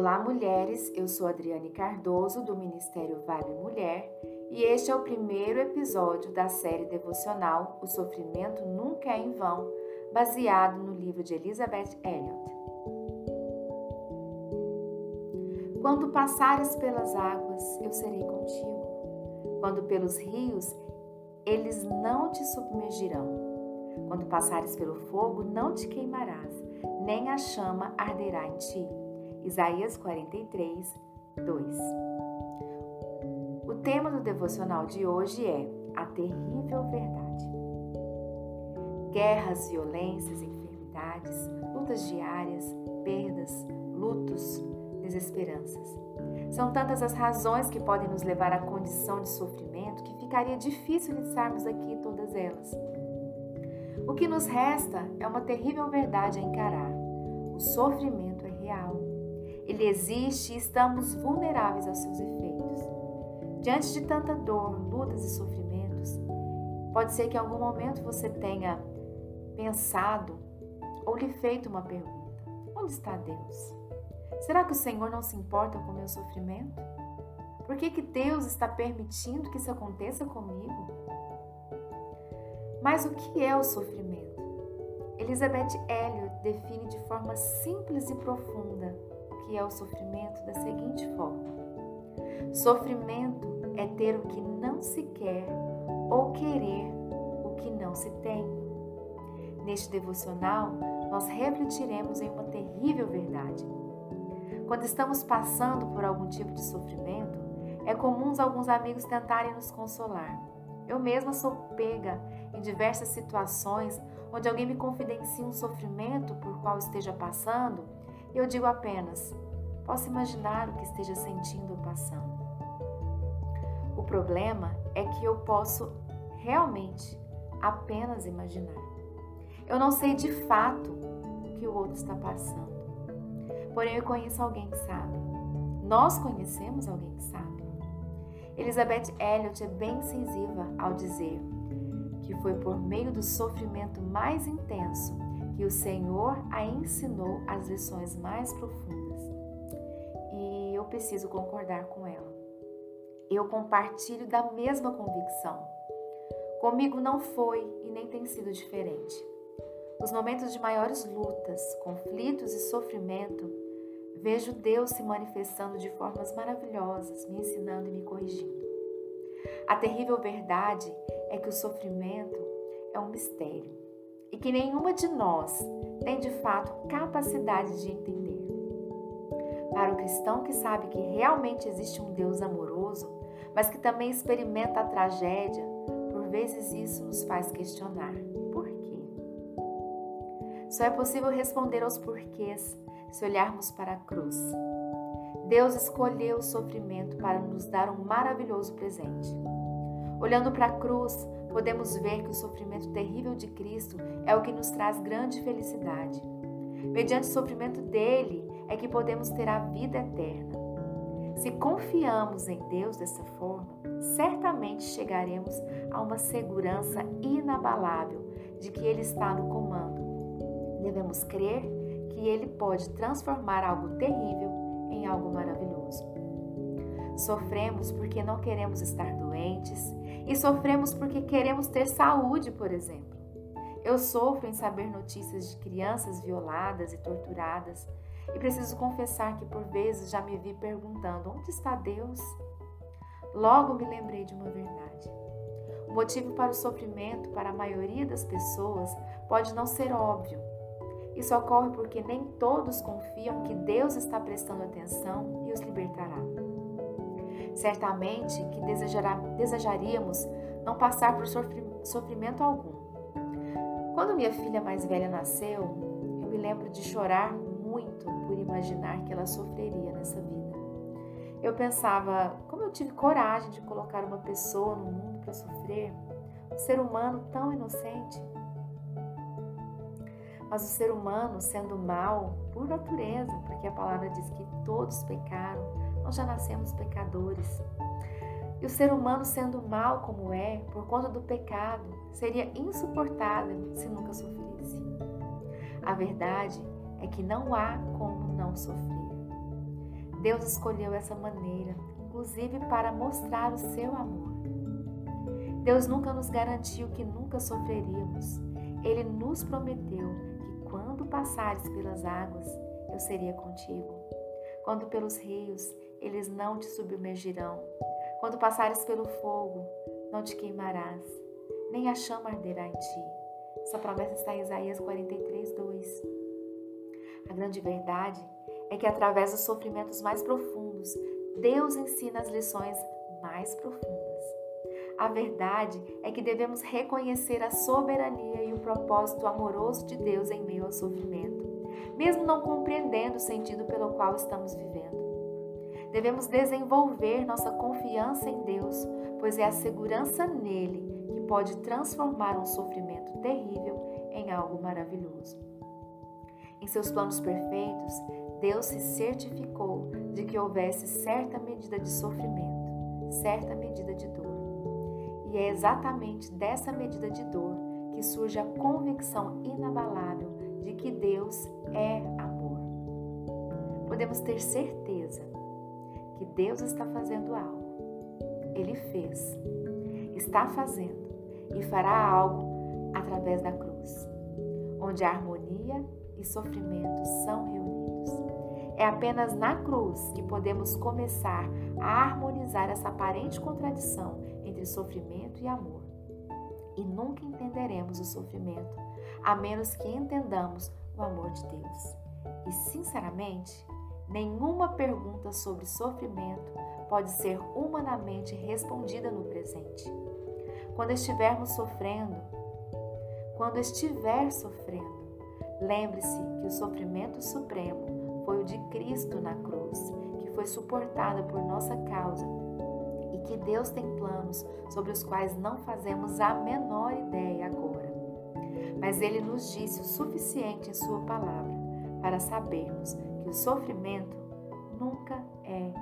Olá, mulheres! Eu sou Adriane Cardoso, do Ministério Vibe Mulher, e este é o primeiro episódio da série devocional O Sofrimento Nunca é em Vão, baseado no livro de Elizabeth Elliot. Quando passares pelas águas, eu serei contigo. Quando pelos rios, eles não te submergirão. Quando passares pelo fogo, não te queimarás, nem a chama arderá em ti. Isaías 43, 2. O tema do devocional de hoje é a terrível verdade. Guerras, violências, enfermidades, lutas diárias, perdas, lutos, desesperanças. São tantas as razões que podem nos levar à condição de sofrimento que ficaria difícil listarmos aqui todas elas. O que nos resta é uma terrível verdade a encarar. O sofrimento é real. Ele existe e estamos vulneráveis aos seus efeitos. Diante de tanta dor, lutas e sofrimentos, pode ser que em algum momento você tenha pensado ou lhe feito uma pergunta: onde está Deus? Será que o Senhor não se importa com o meu sofrimento? Por que, que Deus está permitindo que isso aconteça comigo? Mas o que é o sofrimento? Elizabeth Elliot define de forma simples e profunda que é o sofrimento da seguinte forma: Sofrimento é ter o que não se quer ou querer o que não se tem. Neste devocional, nós refletiremos em uma terrível verdade. Quando estamos passando por algum tipo de sofrimento, é comum alguns amigos tentarem nos consolar. Eu mesma sou pega em diversas situações onde alguém me confidencia um sofrimento por qual esteja passando eu digo apenas: posso imaginar o que esteja sentindo ou passando. O problema é que eu posso realmente apenas imaginar. Eu não sei de fato o que o outro está passando. Porém, eu conheço alguém que sabe. Nós conhecemos alguém que sabe. Elizabeth Elliot é bem incisiva ao dizer que foi por meio do sofrimento mais intenso que o Senhor a ensinou as lições mais profundas. E eu preciso concordar com ela. Eu compartilho da mesma convicção. Comigo não foi e nem tem sido diferente. Nos momentos de maiores lutas, conflitos e sofrimento, vejo Deus se manifestando de formas maravilhosas, me ensinando e me corrigindo. A terrível verdade é que o sofrimento é um mistério e que nenhuma de nós tem de fato capacidade de entender. Para o cristão que sabe que realmente existe um Deus amoroso, mas que também experimenta a tragédia, por vezes isso nos faz questionar. Só é possível responder aos porquês se olharmos para a cruz. Deus escolheu o sofrimento para nos dar um maravilhoso presente. Olhando para a cruz, podemos ver que o sofrimento terrível de Cristo é o que nos traz grande felicidade. Mediante o sofrimento dele é que podemos ter a vida eterna. Se confiamos em Deus dessa forma, certamente chegaremos a uma segurança inabalável de que Ele está no comando Devemos crer que Ele pode transformar algo terrível em algo maravilhoso. Sofremos porque não queremos estar doentes e sofremos porque queremos ter saúde, por exemplo. Eu sofro em saber notícias de crianças violadas e torturadas e preciso confessar que por vezes já me vi perguntando: onde está Deus? Logo me lembrei de uma verdade. O motivo para o sofrimento para a maioria das pessoas pode não ser óbvio, isso ocorre porque nem todos confiam que Deus está prestando atenção e os libertará. Certamente que desejará, desejaríamos não passar por sofrimento algum. Quando minha filha mais velha nasceu, eu me lembro de chorar muito por imaginar que ela sofreria nessa vida. Eu pensava, como eu tive coragem de colocar uma pessoa no mundo para sofrer, um ser humano tão inocente. Mas o ser humano, sendo mal por natureza, porque a palavra diz que todos pecaram, nós já nascemos pecadores. E o ser humano, sendo mal como é, por conta do pecado, seria insuportável se nunca sofresse. A verdade é que não há como não sofrer. Deus escolheu essa maneira, inclusive para mostrar o seu amor. Deus nunca nos garantiu que nunca sofreríamos. Ele nos prometeu que quando passares pelas águas, eu seria contigo. Quando pelos rios, eles não te submergirão. Quando passares pelo fogo, não te queimarás, nem a chama arderá em ti. Essa promessa está em Isaías 43, 2. A grande verdade é que através dos sofrimentos mais profundos, Deus ensina as lições mais profundas. A verdade é que devemos reconhecer a soberania e o propósito amoroso de Deus em meio ao sofrimento, mesmo não compreendendo o sentido pelo qual estamos vivendo. Devemos desenvolver nossa confiança em Deus, pois é a segurança nele que pode transformar um sofrimento terrível em algo maravilhoso. Em seus planos perfeitos, Deus se certificou de que houvesse certa medida de sofrimento, certa medida de dor. E é exatamente dessa medida de dor que surge a convicção inabalável de que Deus é amor. Podemos ter certeza que Deus está fazendo algo. Ele fez, está fazendo e fará algo através da cruz, onde a harmonia e sofrimento são reunidos. É apenas na cruz que podemos começar a harmonizar essa aparente contradição entre sofrimento e amor. E nunca entenderemos o sofrimento a menos que entendamos o amor de Deus. E, sinceramente, Nenhuma pergunta sobre sofrimento pode ser humanamente respondida no presente. Quando estivermos sofrendo, quando estiver sofrendo, lembre-se que o sofrimento supremo foi o de Cristo na cruz, que foi suportado por nossa causa e que Deus tem planos sobre os quais não fazemos a menor ideia agora. Mas Ele nos disse o suficiente em Sua palavra para sabermos que o sofrimento nunca é